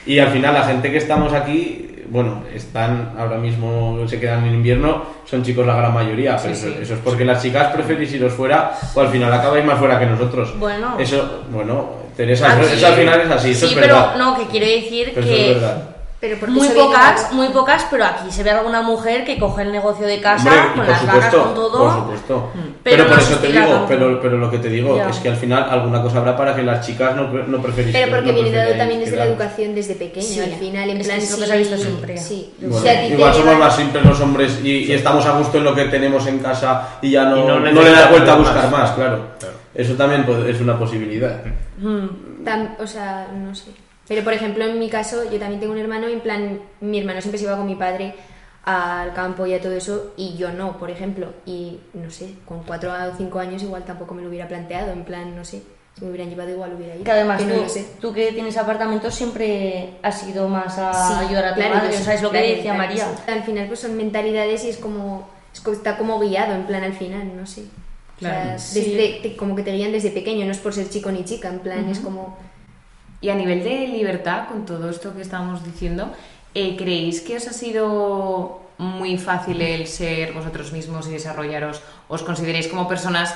Y al final la gente que estamos aquí, bueno, están ahora mismo, se quedan en invierno, son chicos la gran mayoría, pero Sí, eso, sí. eso es porque las chicas preferís iros fuera o al final acabáis más fuera que nosotros. Bueno. Eso, bueno, Teresa, eso, al final es así, eso sí, es pero verdad. no, que quiero decir Pero eso es que, verdad. Pero porque muy pocas, muy pocas, pero aquí se ve alguna mujer que coge el negocio de casa Hombre, con las vacas, supuesto, con todo. por supuesto. Pero Pero, por no eso te digo, tanto. pero, pero lo que te digo Ya. es que al final alguna cosa habrá para que las chicas no, no preferís. Pero porque no viene dado también desde la educación desde pequeño, Sí. al final, en Es plan, es lo que se ha visto siempre. Sí. Bueno, Si igual somos más simples los hombres y, y estamos a gusto en lo que tenemos en casa y ya no, Y no no le das vuelta a buscar más, claro. Claro. Eso también es una posibilidad. Tam- o sea, no sé. Pero por ejemplo, en mi caso, yo también tengo un hermano, en plan, mi hermano siempre se iba con mi padre al campo y a todo eso, y yo no, por ejemplo. Y no sé, con cuatro o cinco años igual tampoco me lo hubiera planteado, en plan, no sé, si me hubieran llevado igual hubiera ido. Que además tú, no sé. tú que tienes apartamento siempre has ido más a Sí, ayudar a tu claro, madre, yo o sí, sea, es lo que claro, decía claro, María. sí. Al final pues son mentalidades y es como, es co- está como guiado, en plan, al final, no sé. O sea, Claro. desde- te- como que te guían desde pequeño, no es por ser chico ni chica, en plan, es como... Y a nivel de libertad, con todo esto que estábamos diciendo, eh, ¿creéis que os ha sido muy fácil el ser vosotros mismos y desarrollaros? ¿Os consideráis como personas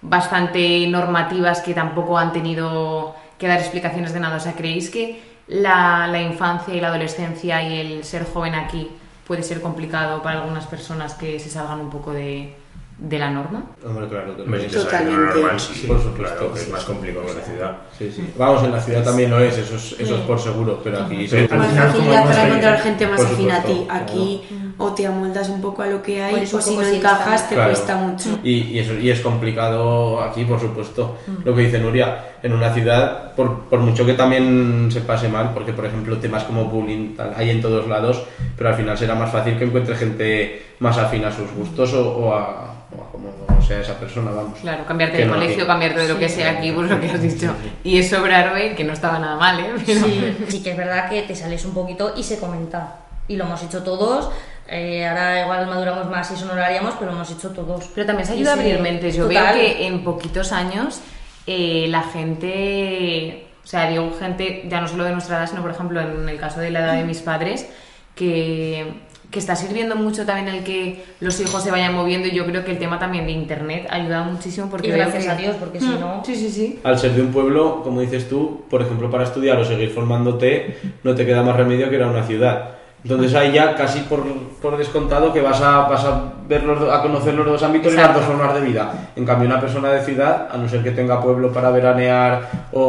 bastante normativas que tampoco han tenido que dar explicaciones de nada? O sea, ¿creéis que la infancia y la adolescencia y el ser joven aquí puede ser complicado para algunas personas que se salgan un poco de, de la norma? Hombre, claro que Totalmente. normal, sí, Por supuesto. claro, que es más complicado que la ciudad. Sí, sí. Vamos, en la ciudad también lo es, eso es, eso es por seguro, pero aquí Al como para encontrar gente más afín a ti. Aquí o te amoldas un poco a lo que hay o un si no sí encajas te Claro. cuesta mucho. Y, y eso, y es complicado aquí, por supuesto. Lo que dice Nuria, en una ciudad, por, por mucho que también se pase mal, porque por ejemplo temas como bullying tal, hay en todos lados, pero al final será más fácil que encuentre gente más afín a sus gustos o, o a, o a como sea esa persona, vamos. Claro, cambiarte Que de no colegio, aquí. cambiarte de lo que sea aquí, pues lo que has dicho. Y eso Brarbe, que no estaba nada mal, ¿eh? Pero- Sí, sí que es verdad que te sales un poquito y se comenta. Y lo hemos hecho todos. Eh, ahora igual maduramos más y eso no lo haríamos, pero hemos hecho todos. Pero también se ayuda a abrir mentes. Yo Total. veo que en poquitos años eh, la gente, o sea, digo gente ya no solo de nuestra edad, sino por ejemplo en el caso de la edad de mis padres, que, que está sirviendo mucho también el que los hijos se vayan moviendo y yo creo que el tema también de internet ayuda muchísimo porque Y gracias que- a Dios, porque si Mm, no... Sí, sí, sí. Al ser de un pueblo, como dices tú, por ejemplo, para estudiar o seguir formándote, no te queda más remedio que ir a una ciudad. Entonces ahí ya casi por, por descontado que vas a, vas a, ver los a conocer los dos ámbitos y las dos formas de vida. En cambio, una persona de ciudad, a no ser que tenga pueblo para veranear o,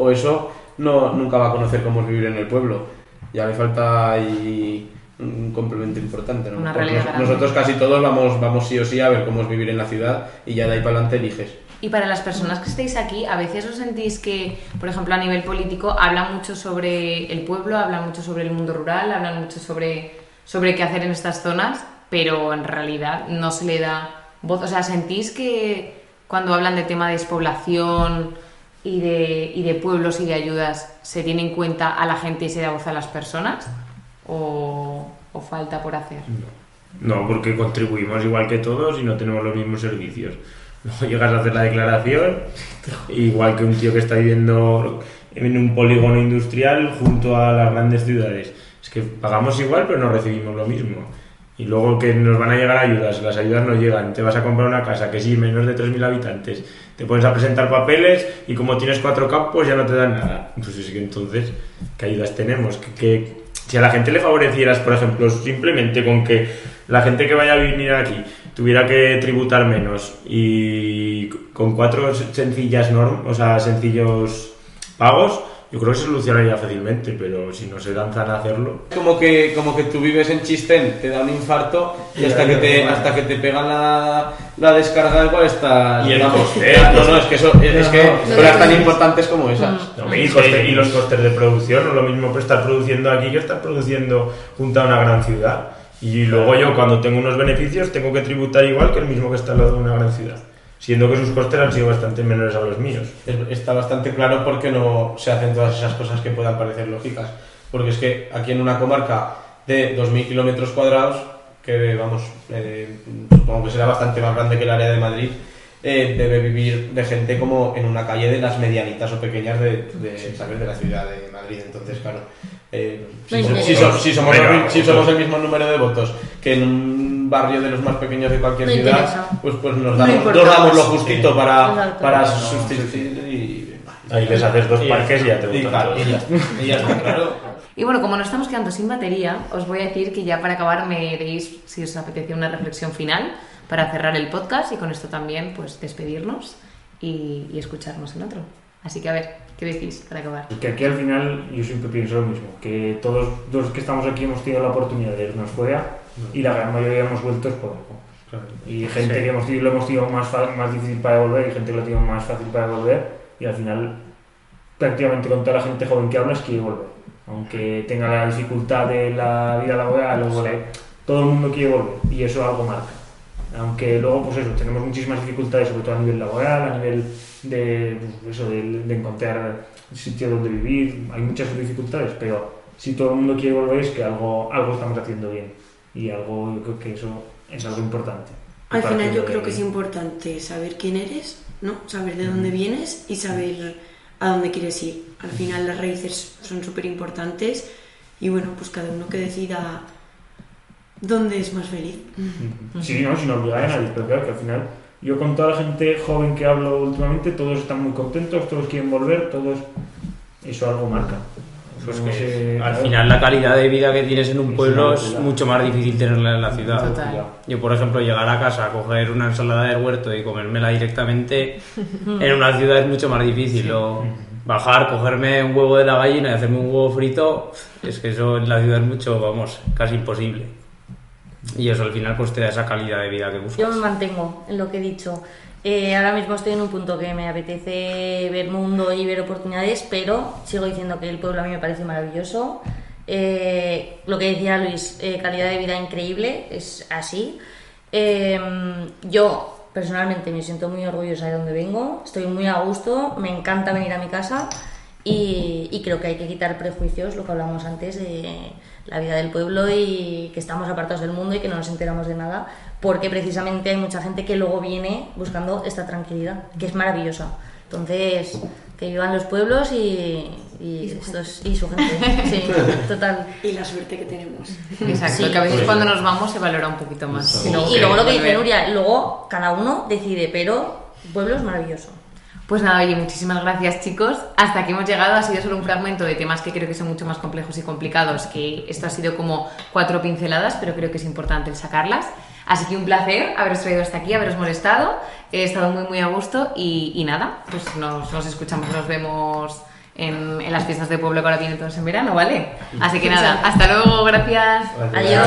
o eso, no, nunca va a conocer cómo es vivir en el pueblo. Ya le falta ahí un complemento importante. ¿no? Nos- nosotros casi todos vamos, vamos sí o sí a ver cómo es vivir en la ciudad y ya de ahí para adelante eliges. Y para las personas que estáis aquí, a veces os sentís que, por ejemplo, a nivel político, hablan mucho sobre el pueblo, hablan mucho sobre el mundo rural, hablan mucho sobre, sobre qué hacer en estas zonas, pero en realidad no se le da voz. O sea, ¿sentís que cuando hablan de tema de despoblación y de, y de pueblos y de ayudas, se tiene en cuenta a la gente y se da voz a las personas? ¿O, o falta por hacer? No, porque contribuimos igual que todos y no tenemos los mismos servicios. Luego llegas a hacer la declaración, igual que un tío que está viviendo en un polígono industrial junto a las grandes ciudades. Es que pagamos igual, pero no recibimos lo mismo. Y luego que nos van a llegar ayudas, las ayudas no llegan. Te vas a comprar una casa que sí, menos de 3.000 habitantes. Te pones a presentar papeles y como tienes cuatro campos ya no te dan nada. Pues es que entonces, ¿qué ayudas tenemos? Que, si a la gente le favorecieras, por ejemplo, simplemente con que la gente que vaya a venir aquí tuviera que tributar menos. Y con cuatro sencillas norm, o sea, sencillos pagos, yo creo que se solucionaría fácilmente, pero si no se lanzan a hacerlo, Como que, como que tú vives en Chistén, te da un infarto y Y hasta que te, hasta que te pegan la, la descarga igual está... Y el vamos, coste, no, no, es que eso, es, es que no, cosas tan importantes como esas. No, y, coste- y los costes de producción, no es lo mismo pues, estar produciendo aquí que estar produciendo junto a una gran ciudad. Y luego yo, cuando tengo unos beneficios, tengo que tributar igual que el mismo que está al lado de una gran ciudad. Siendo que sus costes han sido bastante menores a los míos. Es- Está bastante claro por qué no se hacen todas esas cosas que puedan parecer lógicas. Porque es que aquí en una comarca de 2.000 kilómetros cuadrados, que vamos, eh, supongo que será bastante más grande que el área de Madrid, eh, debe vivir de gente como en una calle de las medianitas o pequeñas de, de, ¿sabes? de la ciudad de Madrid. Entonces, claro, eh, si, No somos, si somos el mismo número de votos que en un barrio de los más pequeños de cualquier No ciudad, interesa. pues, pues nos, No damos, importa nos damos lo justito para, Exacto. para No, sustituir y... Ahí les haces dos parques y ya te y votan claro, todos. y y ya está, claro. Y bueno, como nos estamos quedando sin batería, os voy a decir que ya para acabar me deis, si os apetece, una reflexión final para cerrar el podcast y con esto también pues despedirnos y, y escucharnos en otro. Así que a ver, ¿qué decís para acabar? Que aquí al final yo siempre pienso lo mismo, que todos los que estamos aquí hemos tenido la oportunidad de irnos fuera y la gran mayoría hemos vuelto es por algo. Y gente Sí. que hemos, tenido- lo hemos tenido más, más difícil para devolver y gente que lo tiene más fácil para devolver y al final prácticamente con toda la gente joven que hablas quiere volver. Aunque tenga la dificultad de la vida laboral, luego le- todo el mundo quiere volver y eso algo marca. Aunque luego, pues eso, tenemos muchísimas dificultades, sobre todo a nivel laboral, a nivel de, pues eso, de, de encontrar sitio donde vivir, hay muchas dificultades, pero si todo el mundo quiere volver es que algo, algo estamos haciendo bien y algo, yo creo que eso es algo importante. Al final yo creo que es importante saber quién eres, ¿no? Saber de dónde vienes y saber a dónde quieres ir. Al final las raíces son súper importantes y bueno, pues cada uno que decida dónde es más feliz. Sí, no, sin obligar a nadie, pero claro que al final, yo con toda la gente joven que hablo últimamente, todos están muy contentos, todos quieren volver, todos. Eso algo marca. Pues No que sé, al claro. final la calidad de vida que tienes en un Es pueblo es mucho más difícil tenerla en la ciudad. Total. Yo, por ejemplo, llegar a casa, coger una ensalada del huerto y comérmela directamente en una ciudad es mucho más difícil. O bajar, cogerme un huevo de la gallina y hacerme un huevo frito, es que eso en la ciudad es mucho, vamos, casi imposible. Y eso al final pues te da esa calidad de vida que buscas. Yo me mantengo en lo que he dicho. Eh, ahora mismo estoy en un punto que me apetece ver mundo y ver oportunidades, pero sigo diciendo que el pueblo a mí me parece maravilloso. Eh, lo que decía Luis, eh, calidad de vida increíble, es así. Eh, yo personalmente me siento muy orgullosa de donde vengo, estoy muy a gusto, me encanta venir a mi casa y, y creo que hay que quitar prejuicios, lo que hablamos antes de la vida del pueblo y que estamos apartados del mundo y que no nos enteramos de nada, porque precisamente hay mucha gente que luego viene buscando esta tranquilidad, que es maravillosa. Entonces, que vivan los pueblos y, y, estos- y su gente. Sí, total. Y la suerte que tenemos. Exacto, Sí. que a veces Sí. cuando nos vamos se valora un poquito más. Sí, Y luego y luego lo que dice. Nuria, luego cada uno decide, pero pueblo es maravilloso. Pues nada, oye, muchísimas gracias chicos. Hasta aquí hemos llegado. Ha sido solo un fragmento de temas que creo que son mucho más complejos y complicados, que esto ha sido como cuatro pinceladas, pero creo que es importante el sacarlas. Así que un placer haberos traído hasta aquí, haberos molestado. He estado muy, muy a gusto y, y nada, pues nos, nos escuchamos, nos vemos en, en las fiestas de pueblo que ahora vienen todos en verano, ¿vale? Así que nada, hasta luego, gracias. Adiós.